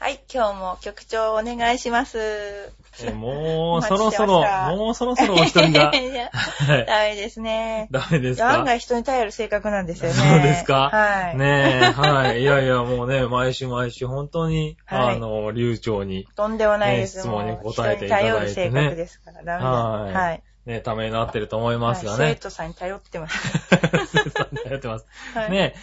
はい、今日も局長お願いします。えもうそろそろもうそろそろお一人が。ダメですね。ダメですか？案外人に頼る性格なんですよね。そうですか？はい。ねえ、はい。いやいや、もうね、毎週毎週本当に、はいあの、流暢に、とんでもないです。ね質問に答えていただいてね人に頼る性格ですから、ダメです。はいはい。ね、ためになってると思いますがはい生ね。徒さんに頼ってます。やってます。はい。ね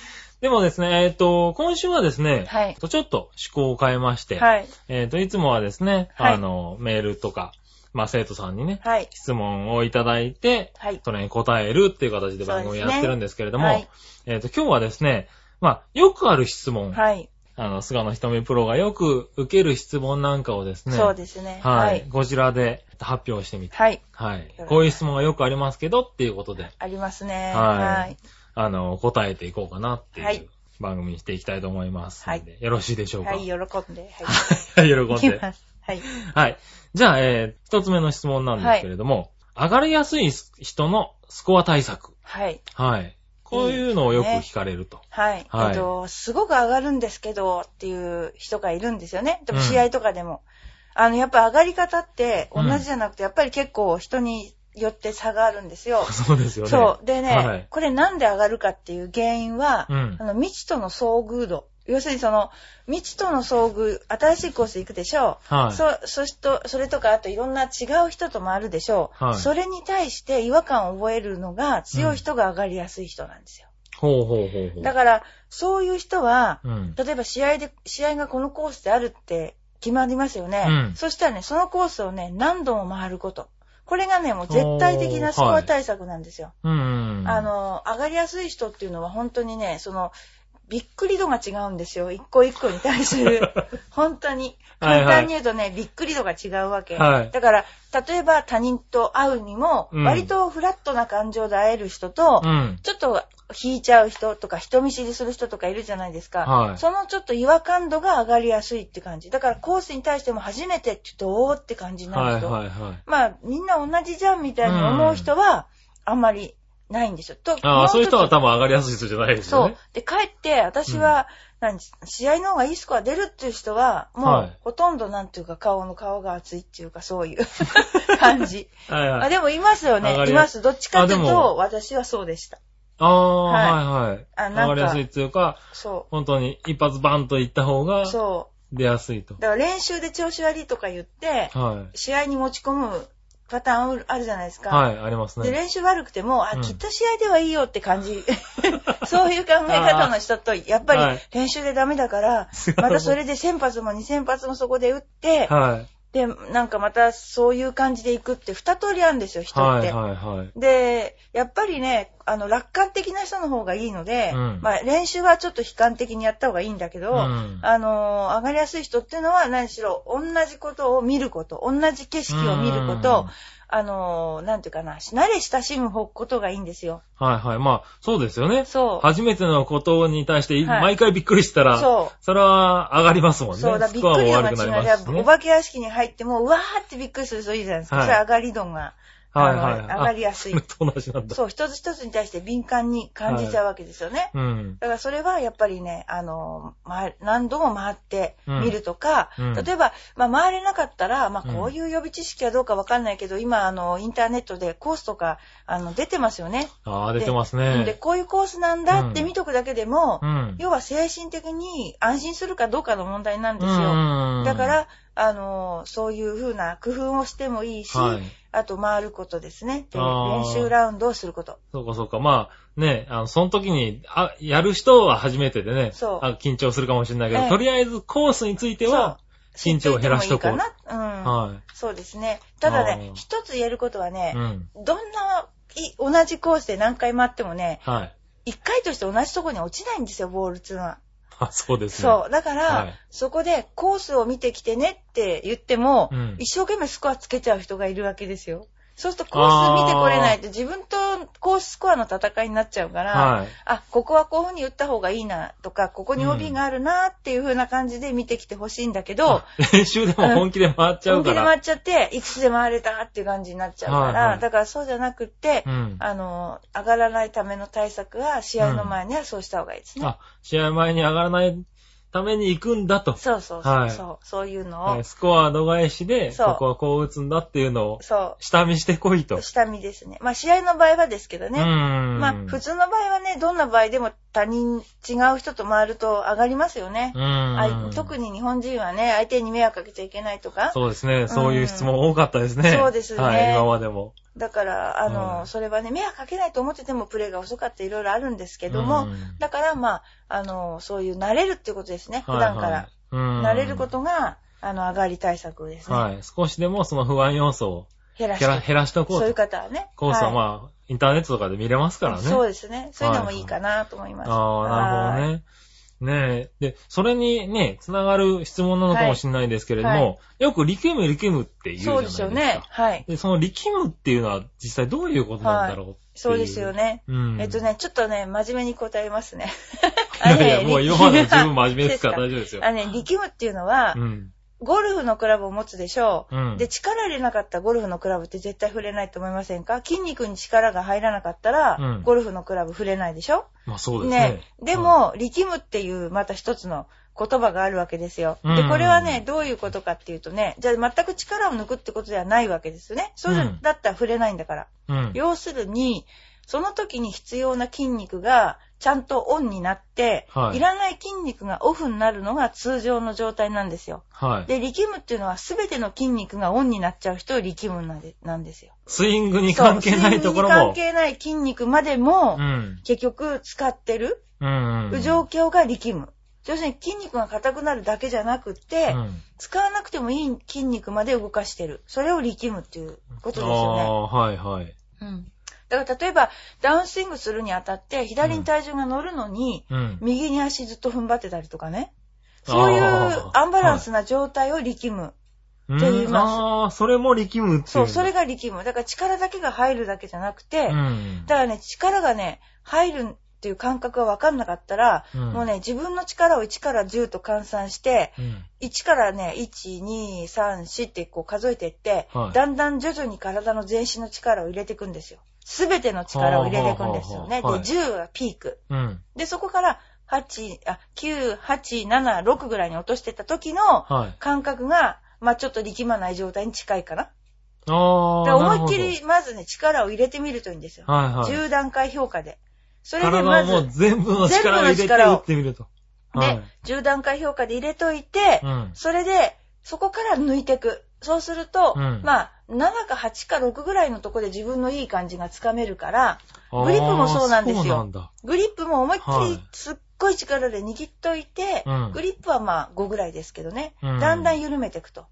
でもですね、えっと、今週はですね、はいちょっと趣向を変えまして、はい。えっと、いつもはですね、はいあの、メールとか、まあ、生徒さんにね、はい。質問をいただいて、はい。それに答えるっていう形で番組をやってるんですけれども、そうですねえっ、と、今日はですね、まあ、よくある質問、はい。あの、菅野瞳プロがよく受ける質問なんかをですね、そうですね。はい、こちらで発表してみて、はい。はいど。こういう質問がよくありますけどっていうことで、ありますね。はいはい。あの、答えていこうかなってはいいう番組にしていきたいと思いますので、はいよろしいでしょうか？はい、喜んで。はい。喜はい。いんで。はい。はい。じゃあ、えー、一つ目の質問なんですけれども、上がりやすい人のスコア対策。はい。はい。こういうのをよく聞かれると。はい。はいえっと、すごく上がるんですけど、っていう人がいるんですよね。でもうん試合とかでも。あの、やっぱ上がり方って同うんじじゃなくて、やっぱり結構人によって差があるんですよ。そうですよね。そう。でね、はいこれなんで上がるかっていう原因は、うんあの未知との遭遇度。要するにその、未知との遭遇、新しいコース行くでしょう。はい。そ、そしと、それとか、あといろんな違う人と回るでしょう。はいそれに対して違和感を覚えるのが強い人が上がりやすい人なんですよ。ほうほうほうほう。だから、そういう人は、うん。例えば試合で、試合がこのコースであるって決まりますよね。うんそしたらね、そのコースをね、何度も回ること。これがね、もう絶対的なスコア対策なんですよ。うん。あ、の、上がりやすい人っていうのは本当にね、その、びっくり度が違うんですよ。一個一個に対する。本当に。はいはい簡単に言うとね、びっくり度が違うわけ。はいだから、例えば他人と会うにも、うん割とフラットな感情で会える人と、うん。ちょっと引いちゃう人とか人見知りする人とかいるじゃないですか。はいそのちょっと違和感度が上がりやすいって感じ。だからコースに対しても初めてって言うと、おーって感じになはいる人。はいはい。まあ、みんな同じじゃんみたいに思う人は、あんまりないんですよ。とああ、そういう人は多分上がりやすい人じゃないですそうよね。。で、帰って、私は、何、試合の方がいいスコア出るっていう人は、もう、はいほとんどなんていうか、顔の顔が熱いっていうか、そういう 感じ。あはいはい。でもいますよね。います。どっちかというと、私はそうでした。ああ、ははいはい。あなんか上がりやすいっていうか、そ本当に一発バンといった方がう。そ出やすいとう。。だから練習で調子悪いとか言って、は試合に持ち込むパターンあるじゃないですい。か。はい、ありますで、ね。練習悪くても、あ、うんきっと試合ではいいよって感じ。そういう考え方の人と、やっぱりはい練習でダメだから、またそれで1000発も2000発もそこで打って、はい。で、なんかまたそういう感じで行くって二通りあるんですよ、人って。はいはいはい。で、やっぱりね、あの、楽観的な人の方がいいので、うんまあ練習はちょっと悲観的にやった方がいいんだけど、うんあのー上がりやすい人っていうのは何しろ同じことを見ること、同じ景色を見ること、うんあのーなんていうかな、慣れ親しむことがいいんですよ。はいはい。まあ、そうですよね。そう。初めてのことに対して、はい毎回びっくりしたら、そそれは上がりますもんね。そうだ、びっスコアくり度がも悪くなり違う。ますしね。お化け屋敷に入っても、うわーってびっくりする人いるじゃないですか。はいそれ上がり度が、はいはい。上がりやすいあ。それと同じなんだ。そう、一つ一つに対して敏感に感じちゃうわけですよね。うん。だからそれはやっぱりね、あの、回何度も回ってうんみるとか、うん例えば、まあ、回れなかったら、まあ、うんこういう予備知識はどうかわかんないけど、今、あの、インターネットでコースとか、あの、出てますよね。ああ、出てますで、ね。こういうコースなんだって見とくだけでも、うん。要は精神的に安心するかどうかの問題なんですよ。うんだか、ら、あの、そういうふうな工夫をしてもいいし、はい。あと回ることですね。練習ラウンドをすること。そうかそうか。まあ、ね、あの、その時に、あ、やる人は初めてでね、そうあ緊張するかもしれないけど、ええとりあえずコースについては、緊張を減らしとこういいいかな。うん。はそうですね。ただあねー、一つ言えることはねい。う、ん。どんない同じコースで何回回ってもね、はい。一回として同じとこに落ちないんですよ、ボールっていうのは。あ、そうですね。そう。だから、はいそこでコースを見てきてねって言っても、うん一生懸命スコアつけちゃう人がいるわけですよ。そうするとコース見てこれないと自分とコーススコアの戦いになっちゃうから、はい。あ、ここはこういう風に打った方がいいなとか、ここに OB があるなっていう風な感じで見てきてほしいんだけどあ、練習でも本気で回っちゃうから。本気で回っちゃって、いくつで回れたっていう感じになっちゃうから、はいはいだからそうじゃなくって、うん。あの、上がらないための対策は、試合の前にはそうした方がいいですね。あ、試合前に上がらないために行くんだと。そうそうそう、はいそう、そういうのを、はいスコア度外視で、そうここはこう打つんだっていうのを、そ下見してこいとう、。下見ですね。まあ試合の場合はですけどね。ん。まあ普通の場合はね、どんな場合でも他人、違う人と回ると上がりますよね。うーん。あ特に日本人はね、相手に迷惑かけちゃいけないとか。そうですね。そういう質問多かったですね。そうですねはい、今までも。だから、あの、はいそれはね、迷惑かけないと思っててもプレーが遅かったいろいろあるんですけども、うんだからまあ、あの、そういう慣れるっていうことですね、普段から。はいはいうん慣れることが、あの、上がり対策ですね。はい。少しでもその不安要素を減らして減らしておこうそういうと。方はね。コースははいまあ、インターネットとかで見れますからね。そうですね。そういうのもいいかなと思います。ああ、なるほどね。ねえ。で、それにね、つながる質問なのかもしれないですけれども、はいはよく力む力むって言うじゃそうないでか。ですすよね。はい。で、その力むっていうのは実際どういうことなんだろうっていう。そうですよね。うん。えっとね、ちょっとね、真面目に答えますね。いやいや、もう今まで十分真面目ですからそう大丈夫ですよ。あのね、力むっていうのはう、ん。ゴルフのクラブを持つでしょう。うん。で、力入れなかったゴルフのクラブって絶対触れないと思いませんか？筋肉に力が入らなかったら、うんゴルフのクラブ触れないでしょ？まあそうですね。でも、力むっていうまた一つの言葉があるわけですよ。で、うんこれはね、どういうことかっていうとね、じゃあ全く力を抜くってことではないわけですよね。そううんだったら触れないんだから。うん。うん。要するに、その時に必要な筋肉がちゃんとオンになって、はいい、らない筋肉がオフになるのが通常の状態なんですよ。はい。で、力むっていうのは全ての筋肉がオンになっちゃう人を力むなんでなんですよ。スイングに関係ないところも。そうスイングに関係ない筋肉までも、うん。結局使ってるうん。うん。状況が力む。要するに筋肉が硬くなるだけじゃなくって、うん使わなくてもいい筋肉まで動かしてる。それを力むっていうことですよね。ああ、はいはい。うん。だから例えば、ダウンスイングするにあたって、左に体重が乗るのに、うん。右に足ずっと踏ん張ってたりとかね。そういうアンバランスな状態を力む。うんって言いますああ、それも力むっていそう、それが。が力む。だから力だけが入るだけじゃなくて、うん。だからね、力がね、入るっていう感覚が分かんなかったら、うんもうね、自分の力を1から10と換算して、うん。1からね、1、2、3、4ってこう数えていって、はいだんだん徐々に体の全身の力を入れていくんですよ。すべての力を入れていくんですよね。で、はあはあはあはい10がピーク。うん。で、そこから8、あ、9、8、7、6ぐらいに落としてった時のはい。感覚が、まあちょっと力まない状態に近いかな。ああ。思いっきり、まずね、力を入れてみるといいんですよ。はいはい。10段階評価で。それで体まず、をもう全部の力を入れて打ってみると。はいで、10段階評価で入れといて、うん。それで、そこから抜いていく。そうすると、うんまあ、7か8か6ぐらいのとこで自分のいい感じがつかめるから、グリップもそうなんですよ。グリップも思いっきはいりすっごい力で握っといて、うんグリップはまあ5ぐらいですけどね、うんだんだん緩めていくと。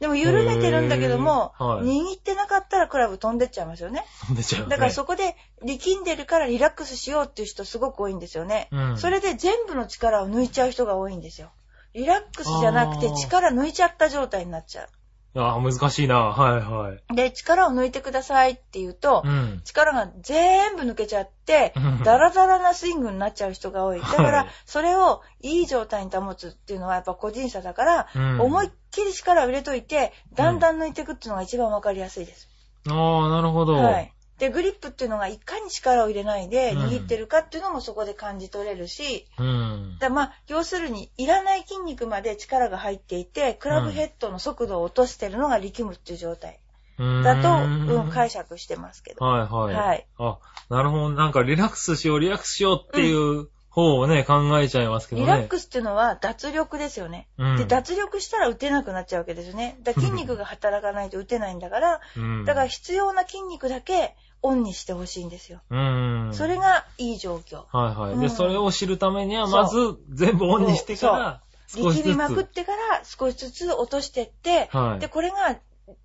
でも緩めてるんだけども、はい握ってなかったらクラブ飛んでっちゃいますよね。出ちゃうね。だからそこで力んでるからリラックスしようっていう人すごく多いんですよね。うんそれで全部の力を抜いちゃう人が多いんですよ。リラックスじゃなくて力抜いちゃった状態になっちゃああ、難しいな。はいはい。う。で、力を抜いてくださいって言うと、うん。力が全部抜けちゃってうん、ダラダラなスイングになっちゃう人が多い。だかはらい、それをいい状態に保つっていうのはやっぱ個人差だから、うん思いっきり力を入れといて、だんだん抜いていくっていうのが一番わかりやすいです。ああ、なるほど。はい。で、グリップっていうのがいかに力を入れないでうん握ってるかっていうのもそこで感じ取れるし、うん。だまあ、要するに、いらない筋肉まで力が入っていて、クラブヘッドの速度を落としてるのが力むっていう状態だと、うん、解釈してますけど。はいはい。はいあ、なるほど。なんかリラックスしよう、リラックスしようっていう方をね、考えちゃいますけどね。リラックスっていうのは脱力ですよね。うんで、脱力したら打てなくなっちゃうわけですよね。だ筋肉が働かないと打てないんだから、うん。だから必要な筋肉だけオンにしてほしいんですよ。うん。それがいい状況。はいはい。で、うんそれを知るためには、まず全部オンにしてから。力みまくってから少しずつ落としてって、はいで、これが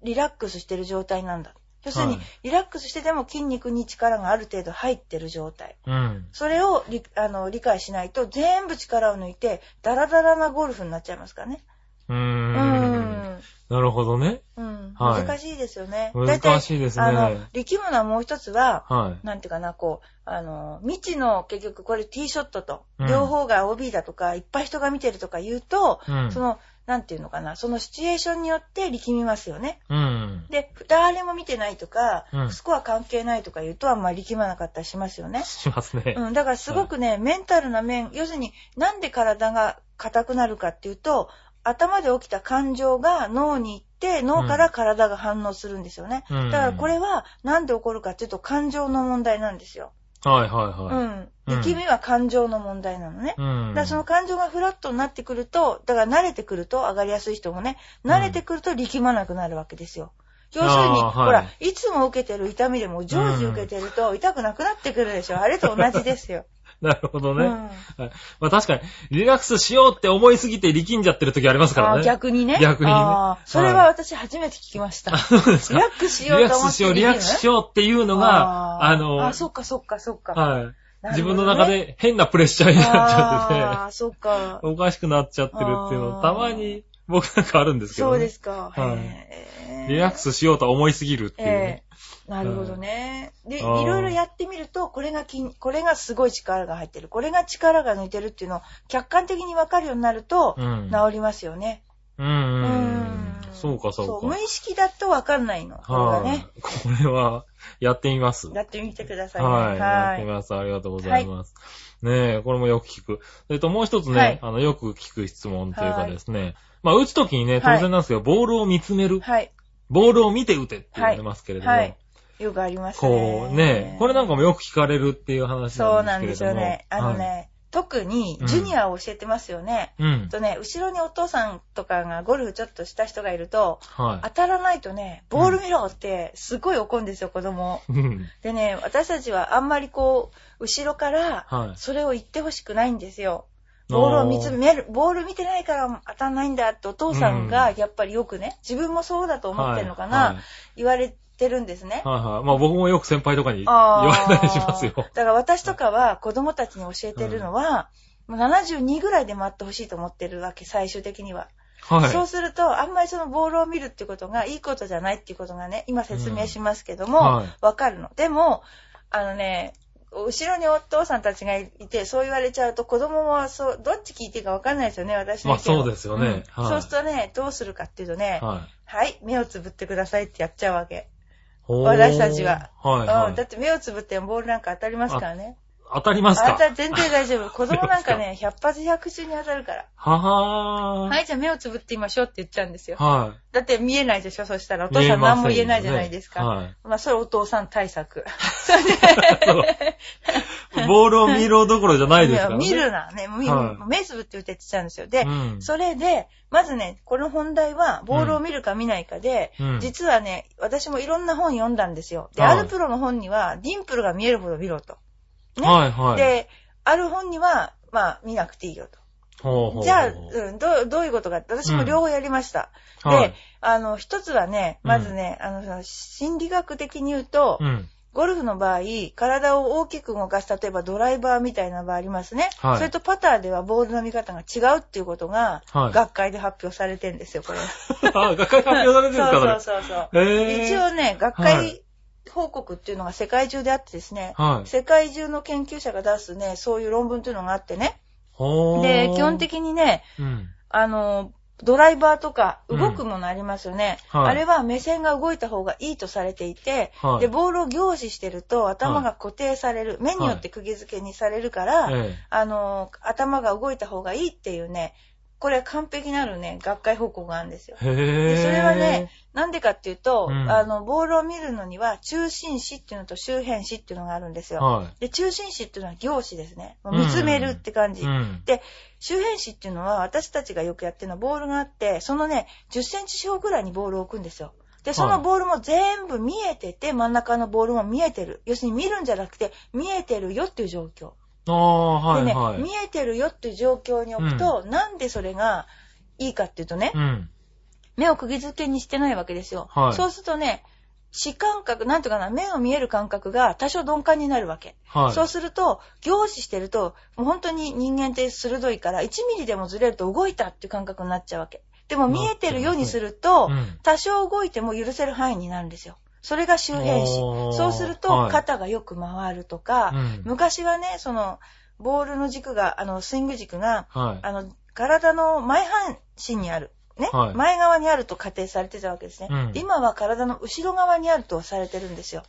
リラックスしてる状態なんだ。要するに、はいリラックスしてても筋肉に力がある程度入ってる状態。うん。それを理あの理解しないと全部力を抜いてダラダラなゴルフになっちゃいますからね。うー。うんん。なるほどね。うん。はい難しいですよね。難しいですねあの、力むのはもう一つは、はい。なんていうかな、こう、あの、未知の結局これティーショットと、うん両方が OB だとか、いっぱい人が見てるとか言うと、うんその、なんていうのかな、そのシチュエーションによって力みますよね。うん。で、誰も見てないとか、うんスコア関係ないとか言うとあんまり力まなかったりしますよね。しますね。うん、だからすごくね、メンタルな面、要するになんで体が硬くなるかっていうと、頭で起きた感情が脳に行って、脳から体が反応するんですよね。うんだからこれはなんで起こるかっていうと感情の問題なんですよ。はいはいはい。うん。うん力みは感情の問題なのね。うん。だからその感情がフラットになってくると、だから慣れてくると、上がりやすい人もね、慣れてくると力まなくなるわけですよ。要するに、はいほら、いつも受けてる痛みでも常時受けてると痛くなくなってくるでしょ。あれと同じですよ。なるほどね。うんはいまあ確かに、リラックスしようって思いすぎて力んじゃってる時ありますからあね。ー逆にね。逆にねあーそれは私初めて聞きました。あそうですかリラックスしリようと思ってラックスしよう、リラックスしようっていうのが、あーの、あ、そっかそっかそっか。はい。ね自分の中で変なプレッシャーになっちゃってて、ああ、そっか。おかしくなっちゃってるっていうの、たまに僕なんかあるんですけど、そうね。ですか。はいリラックスしようと思いすぎるっていうね。ええなるほどね。で、いろいろやってみると、これが筋、これがすごい力が入ってる。これが力が抜いてるっていうのを客観的に分かるようになると、うん。治りますよね。うんうんうん。そうかそうか。無意識だと分かんないの。これがはい、ね。これは、やってみます。やってみてくださいね。はい。やってみはます。ありがとうございます。ねえ、これもよく聞く。えっと、もう一つね、はいあの、よく聞く質問というかですね、まあ、打つときにね、当然なんですけど、ボールを見つめるい。。はい。ボールを見て打てって言われますけれども、はい。よくありますね。こうね、これなんかもよく聞かれるっていう話そうなんんなでけれども。ですすよね。あのね、特にジュニアを教えてますよね。はい。うん。とね、後ろにお父さんとかがゴルフちょっとした人がいると、は当たらないとね、ボール見ろってすごい怒るんですよ、子供。い。うん。でね、私たちはあんまりこう、後ろからはい。それを言ってほしくないんですよ。ボールを見つめる、ボール見てないから当たんないんだってお父さんがやっぱりよくね、自分もそうだと思ってるのかな、はい言われてるんですね。はいはい。まあ僕もよく先輩とかに言われたりしますよ。だから私とかは子供たちに教えてるのは、もう72ぐらいで回ってほしいと思ってるわけ、最終的には。はい。そうすると、あんまりそのボールを見るってことがいいことじゃないっていうことがね、今説明しますけども、はいわかるの。でも、あのね、後ろにお父さんたちがいて、そう言われちゃうと子供もそう、どっち聞いていいかわかんないですよね、私まあそうですよねうんはいそうするとね、どうするかっていうとね、はい。はい、目をつぶってくださいってやっちゃうわけ。私たちは。はいはい。うん、だって目をつぶってもボールなんか当たりますからね。当たりますか？あんた全然大丈夫。子供なんかね、100発100中に当たるから。ははー。はい、じゃあ目をつぶってみましょうって言っちゃうんですよ。はだって見えないでしょ、そしたら。おい。父さん何も言えないじゃないですか。ませんよねまあ、それお父さん対策。はい。ボールを見ろどころじゃないですからね。見るな、ね、見はい目つぶって打てって言っちゃうんですよ。で、うん。それで、まずね、この本題は、ボールを見るか見ないかで、うん実はね、私もいろんな本読んだんですよ。で、はいあるプロの本には、ディンプルが見えるほど見ろと。ね。はいはい。で、ある本には、まあ、見なくていいよと。ほうほうほうじゃあ、うん、どう、どういうことかって、私も両方やりました。はいで、あの、一つはね、まずね、あの、その心理学的に言うと、うん。ゴルフの場合、体を大きく動かす、例えばドライバーみたいな場合ありますね。はいそれとパターではボールの見方が違うっていうことが、はい学会で発表されてるんですよ、これ。あ、学会発表されてるんですかそうそうそうそう。一応ね、学は会い報告っていうのが世界中であってですね、はい。世界中の研究者が出すね、そういう論文っていうのがあってね。ほーで、基本的にね、うん。あの、ドライバーとかうん動くものありますよね、はい。あれは目線が動いた方がいいとされていて、はい。で、ボールを凝視してると頭が固定される、目によって釘付けにされるから、えあの、頭が動いた方がいいっていうね、これは完璧なるね、学会報告があるんですよ。え。へえ。でそれはね、なんでかっていうと、うんあの、ボールを見るのには、中心視っていうのと周辺視っていうのがあるんですよ。はで、中心視っていうのは凝視ですね。うん見つめるって感じ。い。うん。で、周辺視っていうのは私たちがよくやってるのはボールがあって、そのね、10センチ四方ぐらいにボールを置くんですよ。で、そのボールも全部見えてて、真ん中のボールも見えてる。要するに見るんじゃなくて、見えてるよっていう状況。ああ、はいでね、はい。見えてるよっていう状況に置くと、なんでそれがいいかっていうとね、うん。目を釘付けにしてないわけですよ。はいそうするとね、視感覚、なんていうかな、目の見える感覚が多少鈍感になるわけ。はい。そうすると、凝視してると、もう本当に人間って鋭いから、1ミリでもずれると動いたっていう感覚になっちゃうわけ。でも見えてるようにするとう、ん。多少動いても許せる範囲になるんですよ。それが周辺視。おーそうすると、肩がよく回るとか、うん昔はね、その、ボールの軸が、あの、スイング軸が、はい。あの、体の前半身にある。ね、はい前側にあると仮定されてたわけですね、うん今は体の後ろ側にあるとされてるんですよ。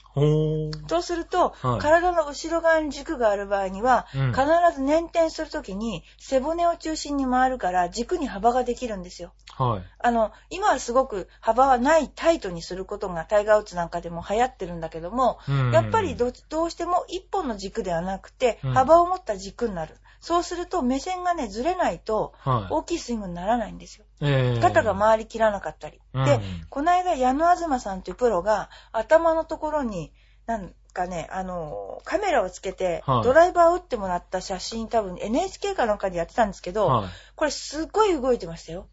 そうすると、はい体の後ろ側に軸がある場合には、うん必ず捻転するときに背骨を中心に回るから軸に幅ができるんですよ。はい。あの、今はすごく幅はないタイトにすることがタイガーウッズなんかでも流行ってるんだけども、うんやっぱりどどうしても一本の軸ではなくてうん幅を持った軸になる。そうすると目線がね、ずれないとはい。大きいスイングにならないんですよ。えー肩が回りきらなかったり。うんで、この間矢野東さんというプロが頭のところに、なんかね、あの、カメラをつけてはいドライバーを打ってもらった写真多分 NHK かなんかでやってたんですけど、はい。これすっごい動いてましたよ。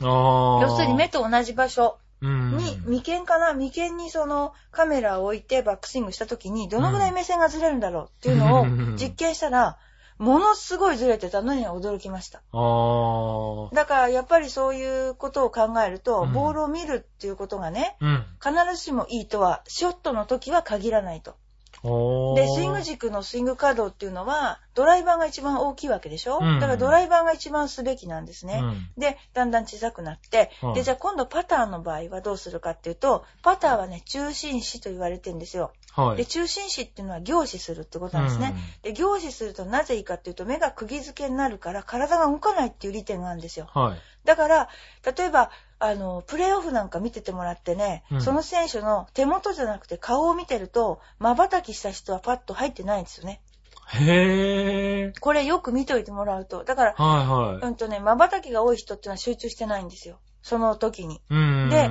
要するに目と同じ場所。うんに、眉間かな？眉間にそのカメラを置いてバックスイングした時にどのぐらい目線がずれるんだろうっていうのをうん実験したら、ものすごいずれてたのに驚きました。あー。だからやっぱりそういうことを考えると、うんボールを見るっていうことがね、うん。必ずしもいいとは、ショットの時は限らないと。で、スイング軸のスイング稼働っていうのは、ドライバーが一番大きいわけでしょ、うんだからドライバーが一番すべきなんですね。うんで、だんだん小さくなって、はいで、じゃあ今度パターの場合はどうするかっていうと、パターはね、中心視と言われてるんですよ。はい。で、中心視っていうのは凝視するってことなんですね。で、凝視するとなぜいいかっていうと、目が釘付けになるから体が動かないっていう利点があるんですよ。うん。はい。だから、例えば、あの、プレーオフなんか見ててもらってね、うんその選手の手元じゃなくて顔を見てると、瞬きした人はパッと入ってないんですよね。へー。これよく見ておいてもらうと。だから、はいはい。うんとね、瞬きが多い人っていうのは集中してないんですよ。その時に。うん。で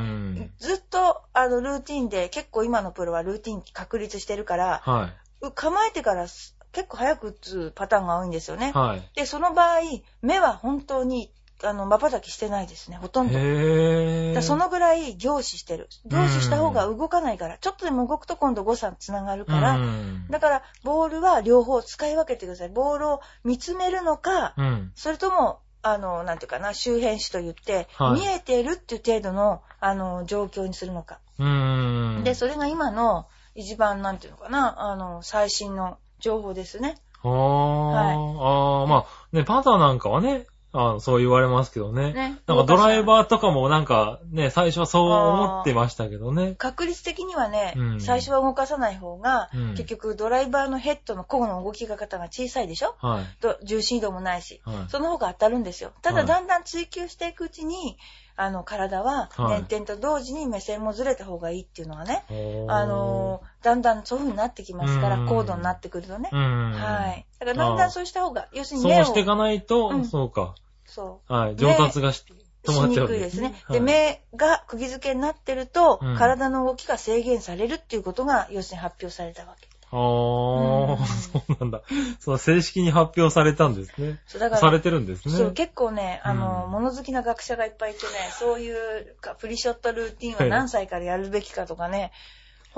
ずっと、あの、ルーティンで、結構今のプロはルーティン確立してるから、はい。構えてからす結構早く打つパターンが多いんですよね。はい。で、その場合、目は本当に、あの、瞬きしてないですね、ほとんど。へだそのぐらい凝視してる。凝視した方が動かないから、ちょっとでも動くと今度誤差つながるから、うんだから、ボールは両方使い分けてください。ボールを見つめるのか、うん。それとも、あの、なんていうかな、周辺視と言って、はい見えているっていう程度の、あの、状況にするのか。うん。で、それが今の、一番、なんていうのかな、あの、最新の情報ですね。あー。あー、まあ、ね、パターなんかはね、あのそう言われますけどね。ね。なんかドライー。バーとかもなんかね、最初はそう思ってましたけどね。確率的にはね、うん最初は動かさない方が、うん結局ドライバーのヘッドの甲の動き方が小さいでしょ？はい。と重心移動もないし、はい。その方が当たるんですよ。たはいだだんだん追求していくうちに、あの、体は、はい捻転と同時に目線もずれた方がいいっていうのはね、おーあのーだんだんそういう風になってきますから、うん高度になってくるとね。うん。はい。だからだんだんそうした方が、要するにそう目を、していかないと、うんそうか。そはい。上達がしう、止まっちゃうんですねくいですね。。はいで、目が釘付けになってると、うん体の動きが制限されるっていうことが、要するに発表されたわけ。あー、うんそうなんだ。その正式に発表されたんですね。そうだからされてるんですね。そう、結構ね、あの、うん物好きな学者がいっぱいいてね、そういうかプリショットルーティンは何歳からやるべきかとかね、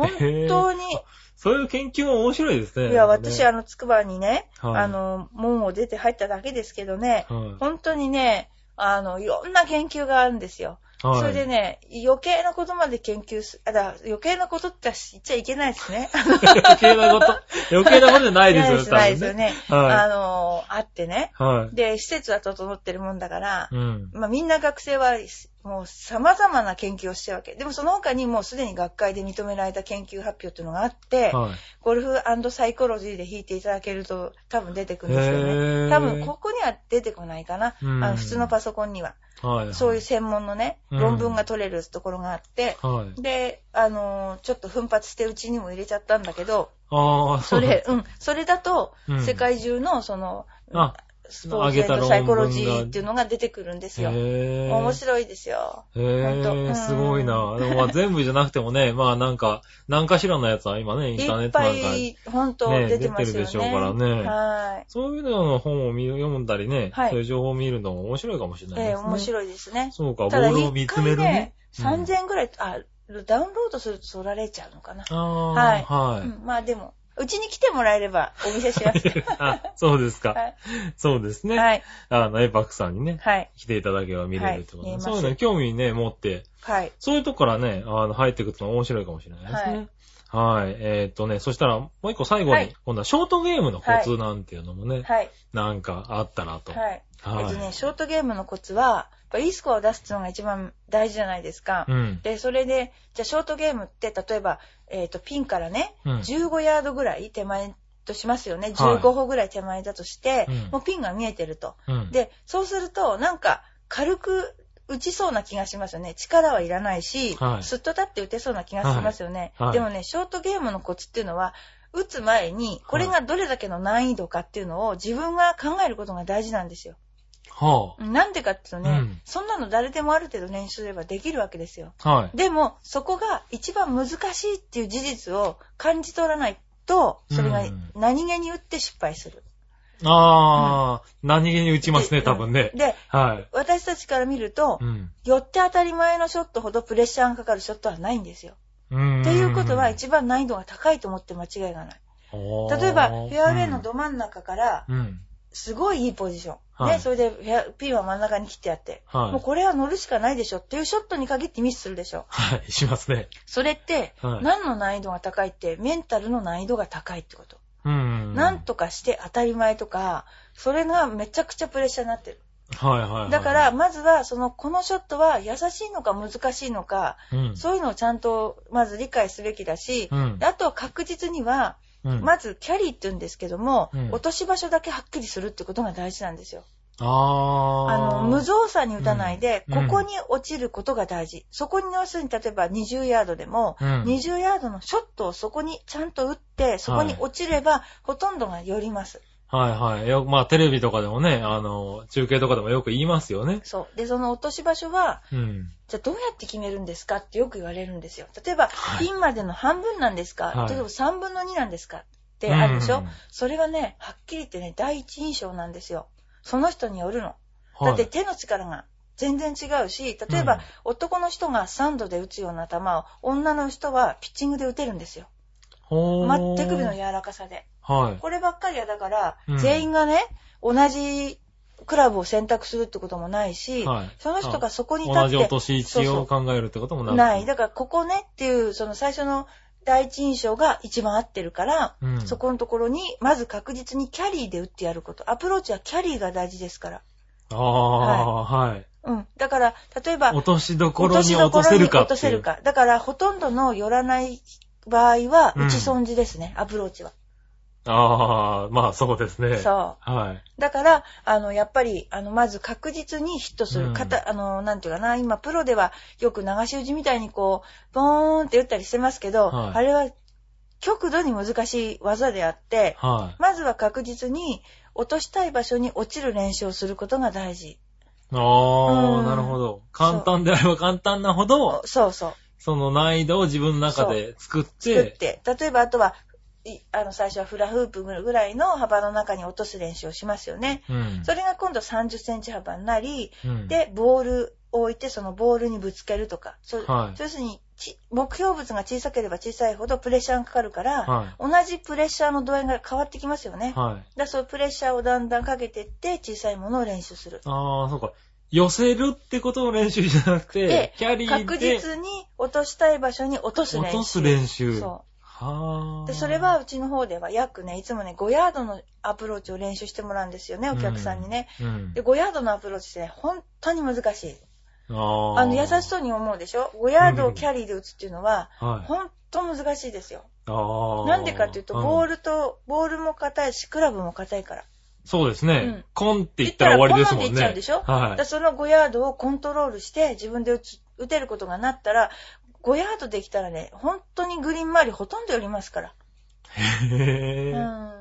本当に、そういう研究も面白いですね。いや、私、あの、の、筑波にね、はいあの、門を出て入っただけですけどね、はい本当にね、あの、いろんな研究があるんですよ。はいそれでね、余計なことまで研究す、あ、だ余計なことって言っちゃいけないですね。余計なこと、余計なことじゃないですよ、多 ない分ですよね。はあの、あってね。で、施設は整ってるもんだから、うん。まあみんな学生はもう様々な研究をしてるわけ。でもその他にもうすでに学会で認められた研究発表っていうのがあって、はい。ゴルフサイコロジーで弾いていただけると多分出てくるんですよへーね。多分ここには出てこないかな。うんあの普通のパソコンには。はい。そういう専門のね、うん論文が取れるところがあって、はい。で、あのーちょっと奮発してうちにも入れちゃったんだけど、ああ、それ、うん、それだとうん、世界中のその、あ、スポーツエンドサイコロジーっていうのが出てくるんですよ。面白いですよ。へほんとうんえ、すごいな。でもまあ全部じゃなくてもね、まあなんか、何かしらのやつは今ね、インターネいっぱットなんか、い、本当ね出てますよね。出てるでしょうからねはい。そういうのの本を見読んだりね、はいそういう情報を見るのも面白いかもしれないええですね。面白いですね。そうか、ボールを見つめるね、3000円ぐらい、あ、ダウンロードすると取られちゃうのかな。ああ、はいはい。うんまあでも、うちに来てもらえればお見せします。あ、そうですか。はい。そうですね。はい。あの、エパックさんにね、はい。来ていただければ見れるってことで、はいそういうのに興味ね、持って、はい。そういうとこからね、あの、入っていくの面白いかもしれないですね。はい。えーっとね、そしたら、もう一個最後に、はい今度はショートゲームのコツなんていうのもね、はい。なんかあったらと。はい。はい。えっとね、ショートゲームのコツは、ぱいいスコアを出すっていうのが一番大事じゃないですか。うん。で、それで、じゃあショートゲームって、例えば、えっ、と、ピンからね、うん15ヤードぐらい手前としますよね。15歩ぐらい手前だとして、うんもうピンが見えてると。うん。で、そうすると、なんか、軽く打ちそうな気がしますよね。力はいらないし、はいすっと立って打てそうな気がしますよね。はいはいでもね、ショートゲームのコツっていうのは、打つ前に、これがどれだけの難易度かっていうのを自分が考えることが大事なんですよ。はなんでかっていうとね、うんそんなの誰でもある程度練習すればできるわけですよ。あ。はい。でも、そこが一番難しいっていう事実を感じ取らないと、それがうん何気に打って失敗する。あー、何気に打ちますね、で多分ね。で、はい。私たちから見るとう、ん。寄って当たり前のショットほどプレッシャーがかかるショットはないんですよ。うん。ということは一番難易度が高いと思って間違いがない。例えば、フェアウェイのど真ん中から、うん。うん。すごいいいポジション。はいね、それでフェアピンは真ん中に切ってあって、はいもうこれは乗るしかないでしょっていうショットに限ってミスするでしょ。はい、しますね。それって、はい何の難易度が高いって、メンタルの難易度が高いってこと。うん。なんとかして当たり前とか、それがめちゃくちゃプレッシャーになってる。はいはいはい。だから、、まずは、その、このショットは優しいのか難しいのか、うん。そういうのをちゃんと、まず理解すべきだし、うんであとは確実には、うん。まずキャリーって言うんですけども、うん落とし場所だけはっきりするってことが大事なんですよ。あー。あの、無造作に打たないで、うんここに落ちることが大事。そこに要するに、例えば20ヤードでも、うん20ヤードのショットをそこにちゃんと打って、そこに落ちれば、ほとんどが寄ります。はいはい。よまあ、テレビとかでもね、あの、中継とかでもよく言いますよね。そう。で、その落とし場所は、うん。じゃあどうやって決めるんですかってよく言われるんですよ。例えば、はいピンまでの半分なんですか、はい例えば3分の2なんですか？ってあるでしょ、うんそれはね、はっきり言ってね、第一印象なんですよ。その人によるの。はいだって手の力が全然違うし、例えば、うん男の人がサンドで打つような球を、女の人はピッチングで打てるんですよ。ほーま手首の柔らかさで。はい。こればっかりはだから、うん全員がね、同じクラブを選択するってこともないし、はいその人がそこに立って、同じ落とし位置を考えるってこともなくない。だから、ここねっていう、その最初の第一印象が一番合ってるから、うんそこのところに、まず確実にキャリーで打ってやること。アプローチはキャリーが大事ですから。ああ、はい。うん。だから、例えば、落としどころに落とせるか落とせる。か。だから、ほとんどの寄らない場合は、うん打ち損じですね、アプローチは。ああ、まあそうですね。そはい。う。だから、あの、やっぱり、あの、まず確実にヒットする。うんあの、なんていうかな、今、プロではよく流し打ちみたいにこう、ボーンって打ったりしてますけど、はいあれは極度に難しい技であって、はまずは確実に落としたい場所に落ちる練習をすることが大事。い。ああ、うんなるほど。簡単であれば簡単なほど、そうそう。その難易度を自分の中で作って、作って、例えばあとは、いあの、最初はフラフープぐらいの幅の中に落とす練習をしますよね。うん。それが今度30センチ幅になり、うん、で、ボールを置いてそのボールにぶつけるとか。そはい要するにち、目標物が小さければ小さいほどプレッシャーがかかるから、は同じプレッシャーの度合いが変わってきますよね。い。はい。だからそういうプレッシャーをだんだんかけていって、小さいものを練習する。ああ、そうか。寄せるってことの練習じゃなくてで、キャリーで確実に落としたい場所に落とす練習。落とす練習。そ。で、それはうちの方では約ね、いつもね、5ヤードのアプローチを練習してもらうんですよね、お客さんにね。うん。で、5ヤードのアプローチってね、本当に難しい。あの、優しそうに思うでしょ ?5 ヤードをキャリーで打つっていうのは、はい。本当難しいですよ。なんでかっていうと、ボール。ルと、ボールも硬いし、クラブも硬いから。そうですね。うんコンって言ったら終わりですもんね。コンなんて言っちゃうでしょ？その5ヤードをコントロールして、自分で打つ打てることがなったら、5ヤードできたらね、本当にグリーン周りほとんど寄りますから。へえ、うん。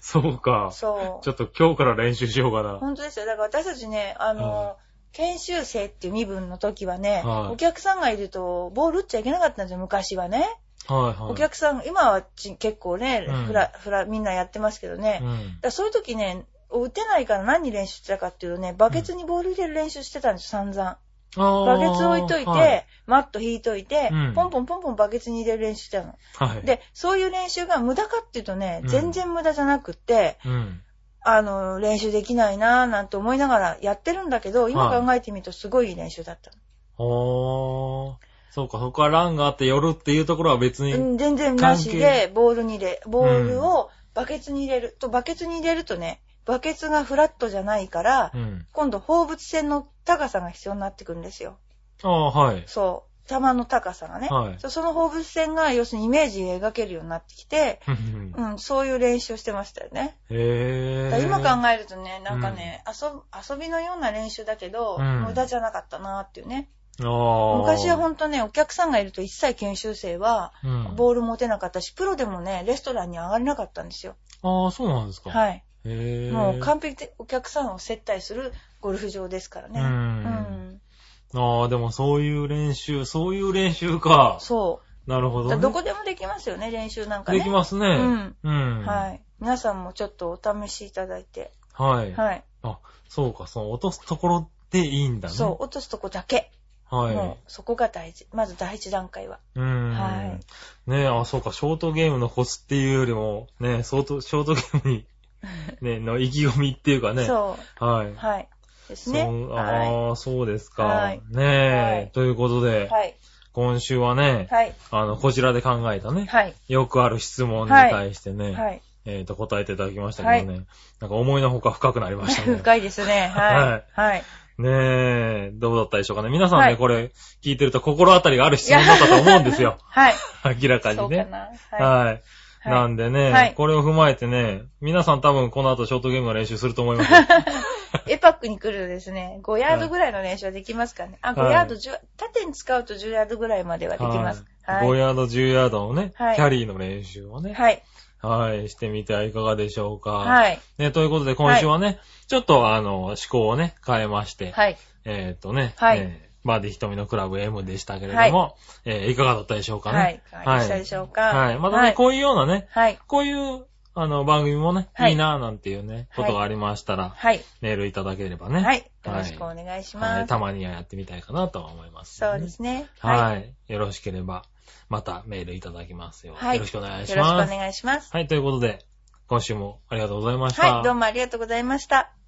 そうか。そうち。ょっと今日から練習しようかな。本当ですよ。だから私たちね、あの、は研修生っていう身分の時はね、はいお客さんがいると、ボール打っちゃいけなかったんですよ、昔はね。はいはい。お客さん、今はち結構ね、うんフラ、フラ、みんなやってますけどね。だかうん。らそういう時ね、打てないから何練習してたかっていうとね、バケツにボール入れる練習してたんです、散々。バケツ置いといて、はい。マット引いといて、うんポンポンポンポンバケツに入れる練習したの。はい。、で、そういう練習が無駄かっていうとね、うん全然無駄じゃなくって、うん。あの、練習できないなぁなんて思いながらやってるんだけど、今はい考えてみるとすごいいい練習だったおー。そうか、そこからランがあって寄るっていうところは別に。の。うん、全然なしで、ボールに入れ、ボールうをバケツに入れると、バケツに入れるとね、バケツがフラットじゃないから、うん。今度放物線の高さが必要になってくるんですよ。ああ、はい。そう。球の高さがね。はいその放物線が要するにイメージ描けるようになってきて、うん、そういう練習をしてましたよね。へえ。今考えるとね、なんかね、遊遊びのような練習だけど、うん無駄じゃなかったなっていうね。ああ。昔はほんとね、お客さんがいると一切研修生は、うん。ボール持てなかったし、プロでもね、レストランに上がれなかったんですよ。ああ、そうなんですか。い。はい。もう完璧でお客さんを接待するゴルフ場ですからね。うんうんああ、でもそういう練習、そういう練習か。そなるほど、ね。どこでもできますよね、練習なんかね。できますね。うん。うん。。はいい。皆さんもちょっとお試しいただいて。はい。はい。あ、そうか、そう、落とすところでいいんだね。そう、落とすとこだけ。はい。もう、そこが大事。まず第一段階は。うん。はいねえ、あ、そうか、ショートゲームのコツっていうよりも、ね、相当、ショートゲームに、ね、の意気込みっていうかね。そはい。う。はい。ですね。ああ、そうですか。はいねえ、はいということで、はい。今週はね、はい。あの、こちらで考えたね、はい。よくある質問に対してね、はい。えっ、と、答えていただきましたけどね、なんか思いのほか深くなりましたね。深いですね。はい。はい。ねえ、どうだったでしょうかね。皆さんね、はいこれ聞いてると心当たりがある質問だったと思うんですよ。はい。明らかにね。そうかな。は。はいなんでね、はいこれを踏まえてね、皆さん多分この後ショートゲームの練習すると思います。エパックに来るとですね、5ヤードぐらいの練習はできますかね。あ、5はいヤード、10縦に使うと10ヤードぐらいまではできます。はい。5はい。ヤード、10ヤードのね、はいキャリーの練習をね、はい。はい、してみてはいかがでしょうか。はい。ね、ということで今週はね、ちょっとあの、思考をね、変えまして、はい。えっ、とね、はいえーバーディ瞳のクラブ M でしたけれども、えーいかがだったでしょうかね？はい。いかがでしたでしょうか？はい。またね、はい。こういうようなね、はい。こういう、あの、番組もね、はいいいなぁなんていうね、ことがありましたら、はい。メールいただければね。はい。よろしくお願いしはい。ます。たまにはやってみたいかなとは思います、そうですね。はい。よろしければ、またメールいただきますよ。はいよろしくお願いしよろしくおます。願いします。はい。ということで、今週もありがとうございました。はい。どうもありがとうございました。